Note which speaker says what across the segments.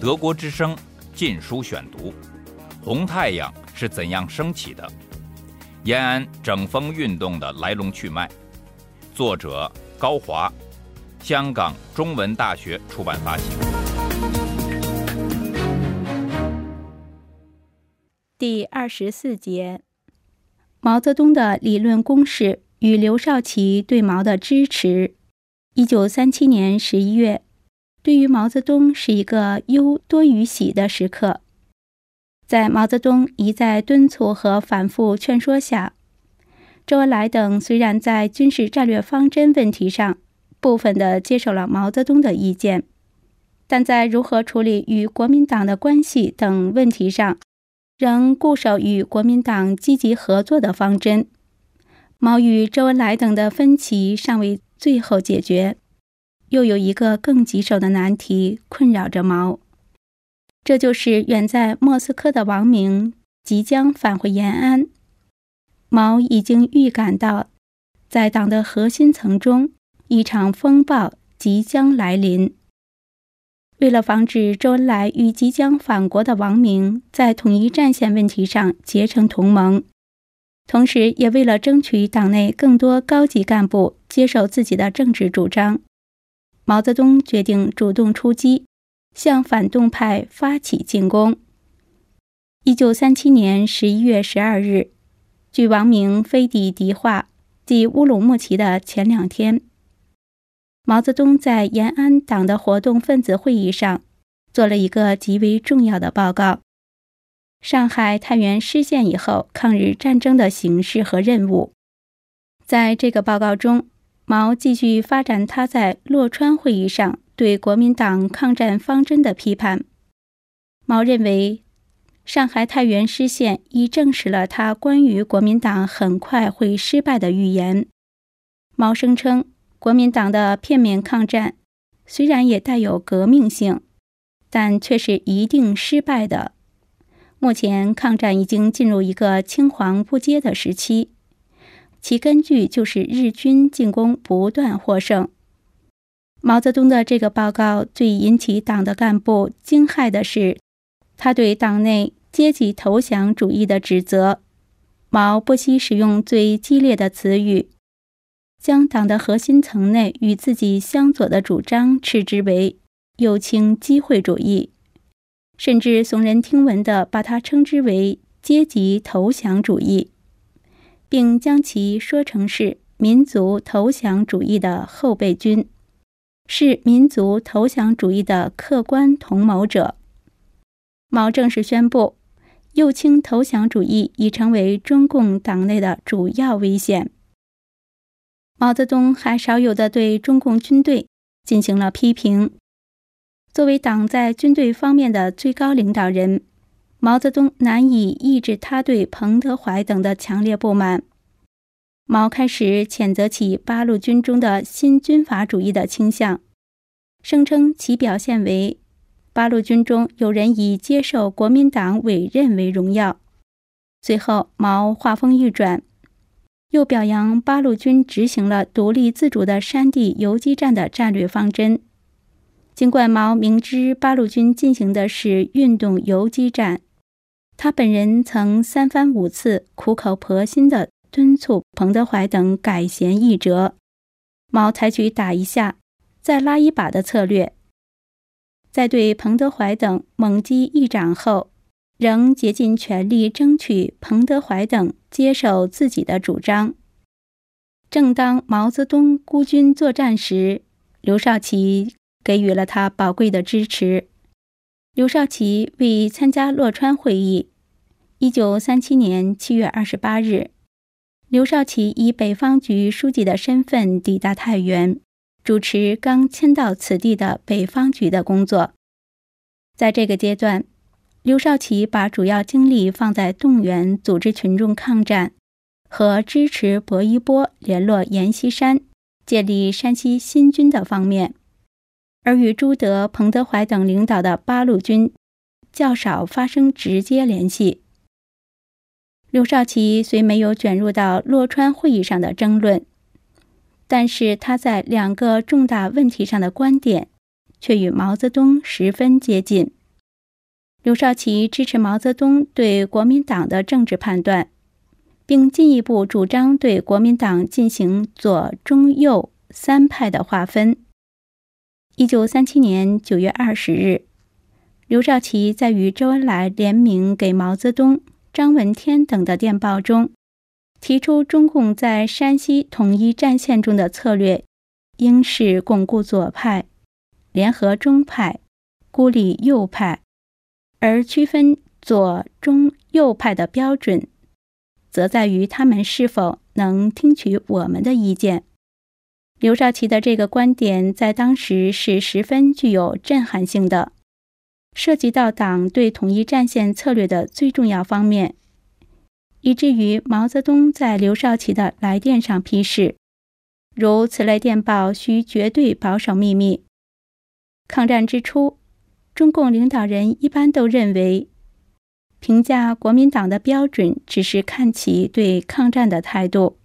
Speaker 1: 德国之声《禁书选读》：红太阳是怎样升起的？延安整风运动的来龙去脉。作者高华，香港中文大学出版发行。
Speaker 2: 第二十四节：毛泽东的理论公式与刘少奇对毛的支持。一九三七年十一月。对于毛泽东是一个忧多于喜的时刻，在毛泽东一再敦促和反复劝说下，周恩来等虽然在军事战略方针问题上部分的接受了毛泽东的意见，但在如何处理与国民党的关系等问题上，仍固守与国民党积极合作的方针。毛与周恩来等的分歧尚未最后解决。又有一个更棘手的难题困扰着毛，这就是远在莫斯科的王明即将返回延安。毛已经预感到，在党的核心层中，一场风暴即将来临。为了防止周恩来与即将返国的王明在统一战线问题上结成同盟，同时也为了争取党内更多高级干部接受自己的政治主张。毛泽东决定主动出击，向反动派发起进攻。一九三七年十一月十二日，距王明飞抵迪化即乌鲁木齐的前两天，毛泽东在延安党的活动分子会议上做了一个极为重要的报告：上海、太原失陷以后抗日战争的形势和任务。在这个报告中。毛继续发展他在洛川会议上对国民党抗战方针的批判。毛认为，上海太原失陷已证实了他关于国民党很快会失败的预言。毛声称，国民党的片面抗战虽然也带有革命性，但却是一定失败的。目前，抗战已经进入一个青黄不接的时期。其根据就是日军进攻不断获胜。毛泽东的这个报告最引起党的干部惊骇的是，他对党内阶级投降主义的指责。毛不惜使用最激烈的词语，将党的核心层内与自己相左的主张斥之为右倾机会主义，甚至耸人听闻地把它称之为阶级投降主义。并将其说成是民族投降主义的后备军，是民族投降主义的客观同谋者。毛正式宣布，右倾投降主义已成为中共党内的主要危险。毛泽东还少有的对中共军队进行了批评。作为党在军队方面的最高领导人。毛泽东难以抑制他对彭德怀等的强烈不满。毛开始谴责起八路军中的新军阀主义的倾向，声称其表现为八路军中有人以接受国民党委任为荣耀。随后，毛话锋一转，又表扬八路军执行了独立自主的山地游击战的战略方针。尽管毛明知八路军进行的是运动游击战。他本人曾三番五次苦口婆心地敦促彭德怀等改弦易辙，毛采取打一下再拉一把的策略，在对彭德怀等猛击一掌后，仍竭尽全力争取彭德怀等接受自己的主张。正当毛泽东孤军作战时，刘少奇给予了他宝贵的支持。刘少奇为参加洛川会议。一九三七年七月二十八日，刘少奇以北方局书记的身份抵达太原，主持刚迁到此地的北方局的工作。在这个阶段，刘少奇把主要精力放在动员、组织群众抗战和支持薄一波联络阎锡山、建立山西新军的方面。而与朱德、彭德怀等领导的八路军较少发生直接联系。刘少奇虽没有卷入到洛川会议上的争论，但是他在两个重大问题上的观点却与毛泽东十分接近。刘少奇支持毛泽东对国民党的政治判断，并进一步主张对国民党进行左、中、右三派的划分。一九三七年九月二十日，刘少奇在与周恩来联名给毛泽东、张闻天等的电报中，提出中共在山西统一战线中的策略，应是巩固左派，联合中派，孤立右派。而区分左、中、右派的标准，则在于他们是否能听取我们的意见。刘少奇的这个观点在当时是十分具有震撼性的，涉及到党对统一战线策略的最重要方面，以至于毛泽东在刘少奇的来电上批示：“如此类电报需绝对保守秘密。”抗战之初。中共领导人一般都认为，评价国民党的标准只是看其对抗战的态度。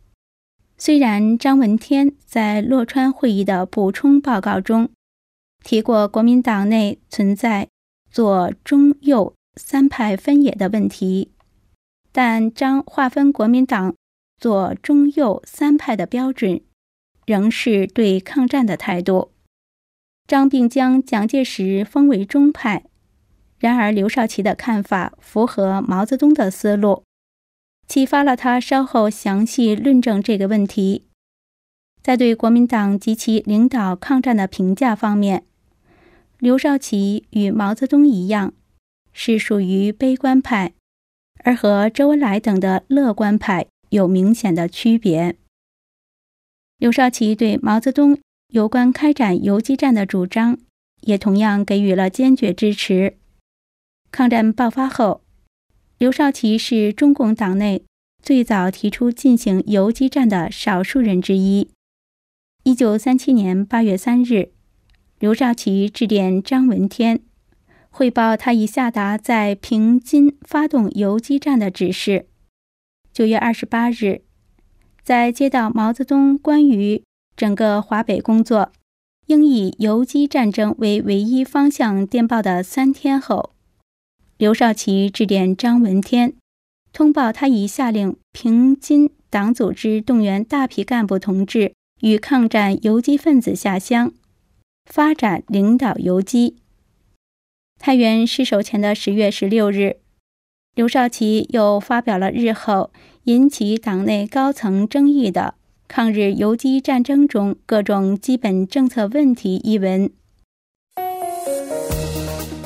Speaker 2: 虽然张闻天在洛川会议的补充报告中提过国民党内存在左、中、右三派分野的问题，但张划分国民党左、中、右三派的标准，仍是对抗战的态度。张并将蒋介石封为中派，然而刘少奇的看法符合毛泽东的思路，启发了他稍后详细论证这个问题。在对国民党及其领导抗战的评价方面，刘少奇与毛泽东一样，是属于悲观派，而和周恩来等的乐观派有明显的区别。刘少奇对毛泽东。有关开展游击战的主张，也同样给予了坚决支持。抗战爆发后，刘少奇是中共党内最早提出进行游击战的少数人之一。一九三七年八月三日，刘少奇致电张闻天，汇报他已下达在平津发动游击战的指示。九月二十八日，在接到毛泽东关于整个华北工作应以游击战争为唯一方向。电报的三天后，刘少奇致电张闻天，通报他已下令平津党组织动员大批干部同志与抗战游击分子下乡，发展领导游击。太原失守前的十月十六日，刘少奇又发表了日后引起党内高层争议的。抗日游击战争中各种基本政策问题一文。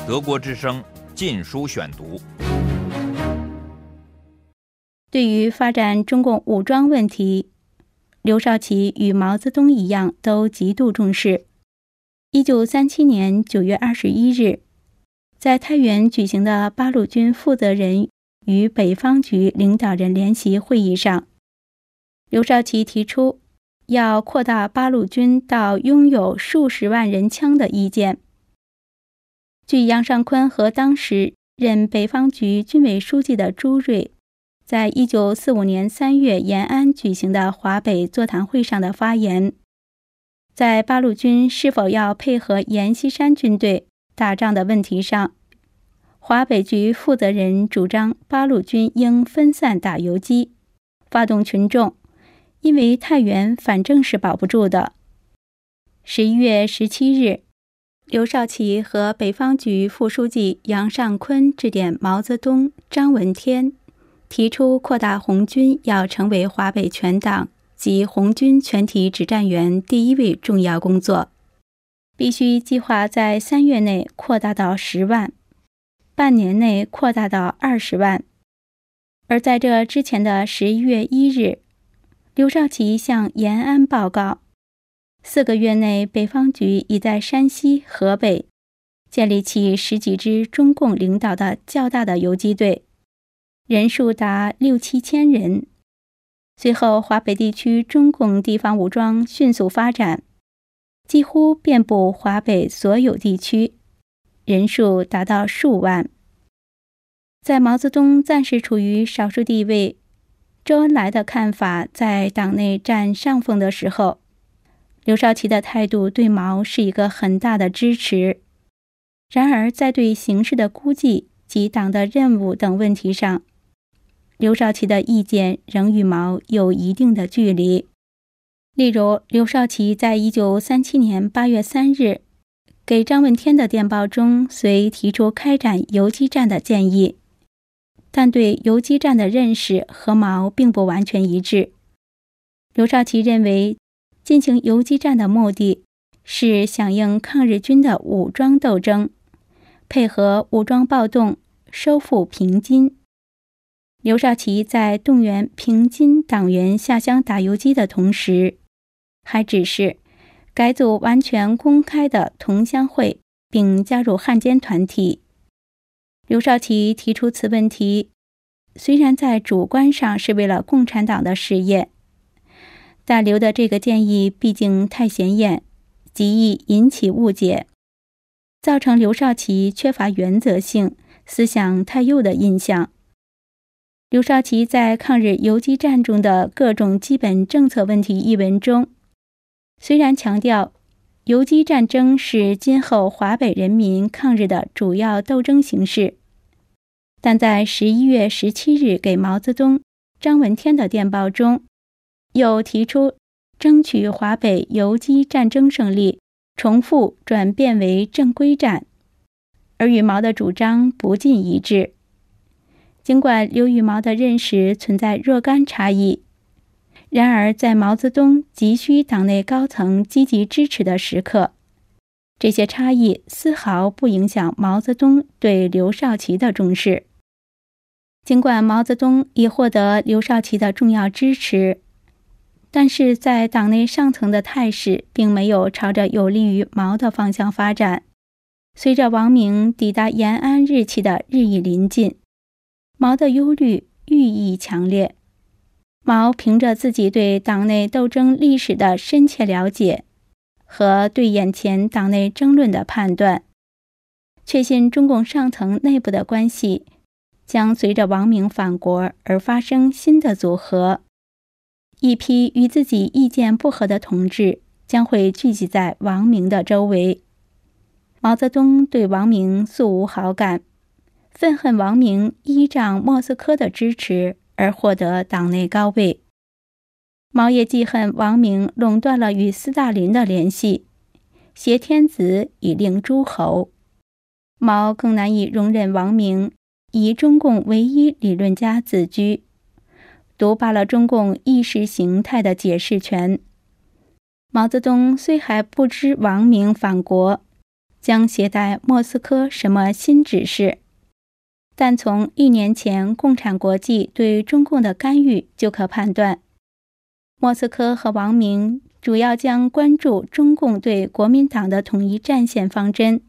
Speaker 1: 德国之声禁书选读。
Speaker 2: 对于发展中共武装问题，刘少奇与毛泽东一样都极度重视。一九三七年九月二十一日，在太原举行的八路军负责人与北方局领导人联席会议上。刘少奇提出要扩大八路军到拥有数十万人枪的意见。据杨尚昆和当时任北方局军委书记的朱瑞，在一九四五年三月延安举行的华北座谈会上的发言，在八路军是否要配合阎锡山军队打仗的问题上，华北局负责人主张八路军应分散打游击，发动群众。因为太原反正是保不住的。十一月十七日，刘少奇和北方局副书记杨尚昆致电毛泽东、张闻天，提出扩大红军要成为华北全党及红军全体指战员第一位重要工作，必须计划在三月内扩大到十万，半年内扩大到二十万。而在这之前的十一月一日。刘少奇向延安报告，四个月内，北方局已在山西、河北建立起十几支中共领导的较大的游击队，人数达六七千人。随后，华北地区中共地方武装迅速发展，几乎遍布华北所有地区，人数达到数万。在毛泽东暂时处于少数地位。周恩来的看法在党内占上风的时候，刘少奇的态度对毛是一个很大的支持。然而，在对形势的估计及党的任务等问题上，刘少奇的意见仍与毛有一定的距离。例如，刘少奇在一九三七年八月三日给张闻天的电报中，虽提出开展游击战的建议，但对游击战的认识和毛并不完全一致。刘少奇认为。进行游击战的目的是响应抗日军的武装斗争，配合武装暴动收复平津。刘少奇在动员平津党员下乡打游击的同时，还指示改组完全公开的同乡会，并加入汉奸团体。刘少奇提出此问题，虽然在主观上是为了共产党的事业。但刘的这个建议毕竟太显眼，极易引起误解，造成刘少奇缺乏原则性、思想太右的印象。刘少奇在《抗日游击战中的各种基本政策问题》一文中，虽然强调游击战争是今后华北人民抗日的主要斗争形式，但在十一月十七日给毛泽东、张闻天的电报中。又提出争取华北游击战争胜利，重复转变为正规战，而与毛的主张不尽一致。尽管刘羽毛的认识存在若干差异，然而在毛泽东急需党内高层积极支持的时刻，这些差异丝毫不影响毛泽东对刘少奇的重视。尽管毛泽东已获得刘少奇的重要支持。但是在党内上层的态势并没有朝着有利于毛的方向发展。随着王明抵达延安日期的日益临近，毛的忧虑寓意强烈。毛凭着自己对党内斗争历史的深切了解和对眼前党内争论的判断，确信中共上层内部的关系将随着王明返国而发生新的组合。一批与自己意见不合的同志将会聚集在王明的周围。毛泽东对王明素无好感，愤恨王明依仗莫斯科的支持而获得党内高位。毛也记恨王明垄断了与斯大林的联系，挟天子以令诸侯。毛更难以容忍王明以中共唯一理论家自居。独霸了中共意识形态的解释权。毛泽东虽还不知王明返国将携带莫斯科什么新指示，但从一年前共产国际对中共的干预就可判断，莫斯科和王明主要将关注中共对国民党的统一战线方针，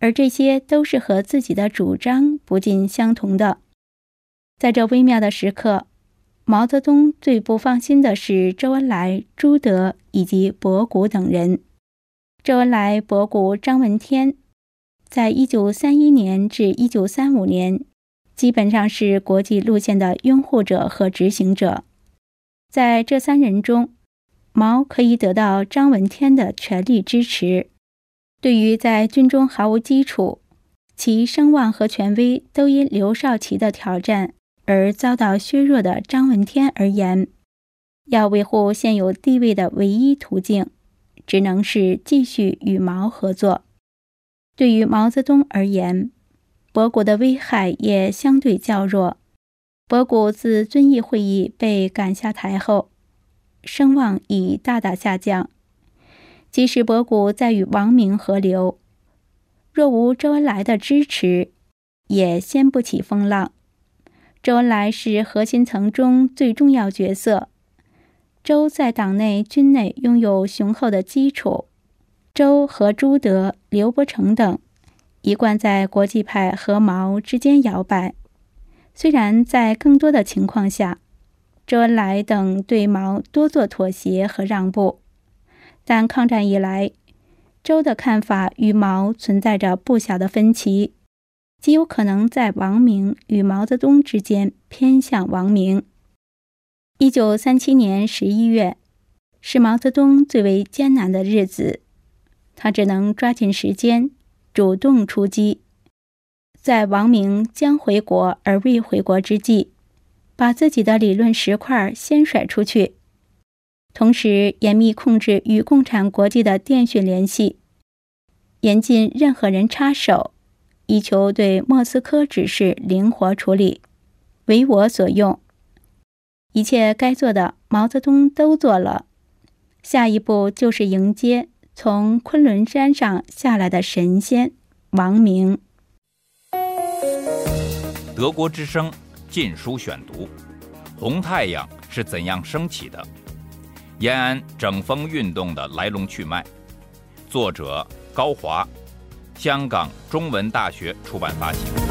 Speaker 2: 而这些都是和自己的主张不尽相同的。在这微妙的时刻。毛泽东最不放心的是周恩来、朱德以及博古等人。周恩来、博古、张闻天，在一九三一年至一九三五年，基本上是国际路线的拥护者和执行者。在这三人中，毛可以得到张闻天的全力支持。对于在军中毫无基础、其声望和权威都因刘少奇的挑战。而遭到削弱的张闻天而言，要维护现有地位的唯一途径，只能是继续与毛合作。对于毛泽东而言，博古的危害也相对较弱。博古自遵义会议被赶下台后，声望已大大下降。即使博古再与王明合流，若无周恩来的支持，也掀不起风浪。周恩来是核心层中最重要角色。周在党内、军内拥有雄厚的基础。周和朱德、刘伯承等一贯在国际派和毛之间摇摆。虽然在更多的情况下，周恩来等对毛多做妥协和让步，但抗战以来，周的看法与毛存在着不小的分歧。极有可能在王明与毛泽东之间偏向王明。一九三七年十一月，是毛泽东最为艰难的日子，他只能抓紧时间，主动出击，在王明将回国而未回国之际，把自己的理论石块先甩出去，同时严密控制与共产国际的电讯联系，严禁任何人插手，以求对莫斯科指示灵活处理，为我所用。一切该做的，毛泽东都做了。下一步就是迎接从昆仑山上下来的神仙王明。
Speaker 1: 德国之声《禁书选读》：红太阳是怎样升起的？延安整风运动的来龙去脉。作者高华，香港中文大学出版发行。